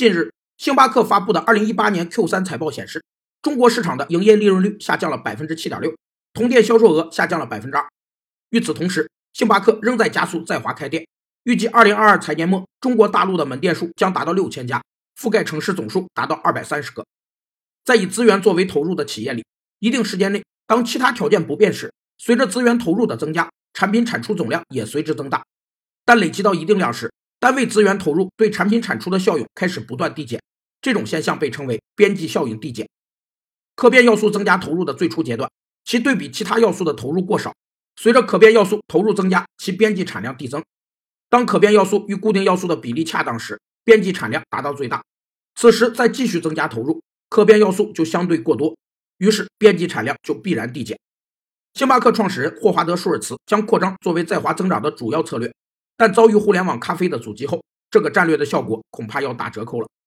近日，星巴克发布的2018年 Q3 财报显示，中国市场的营业利润率下降了百分之七点六，同店销售额下降了百分之二。与此同时，星巴克仍在加速在华开店，预计2022财年末，中国大陆的门店数将达到六千家，覆盖城市总数达到二百三十个。在以资源作为投入的企业里，一定时间内，当其他条件不变时，随着资源投入的增加，产品产出总量也随之增大。但累积到一定量时，单位资源投入对产品产出的效用开始不断递减，这种现象被称为边际效应递减。可变要素增加投入的最初阶段，其对比其他要素的投入过少。随着可变要素投入增加，其边际产量递增。当可变要素与固定要素的比例恰当时，边际产量达到最大。此时再继续增加投入，可变要素就相对过多，于是边际产量就必然递减。星巴克创始人霍华德·舒尔茨将扩张作为在华增长的主要策略。但遭遇互联网咖啡的阻击后，这个战略的效果恐怕要打折扣了。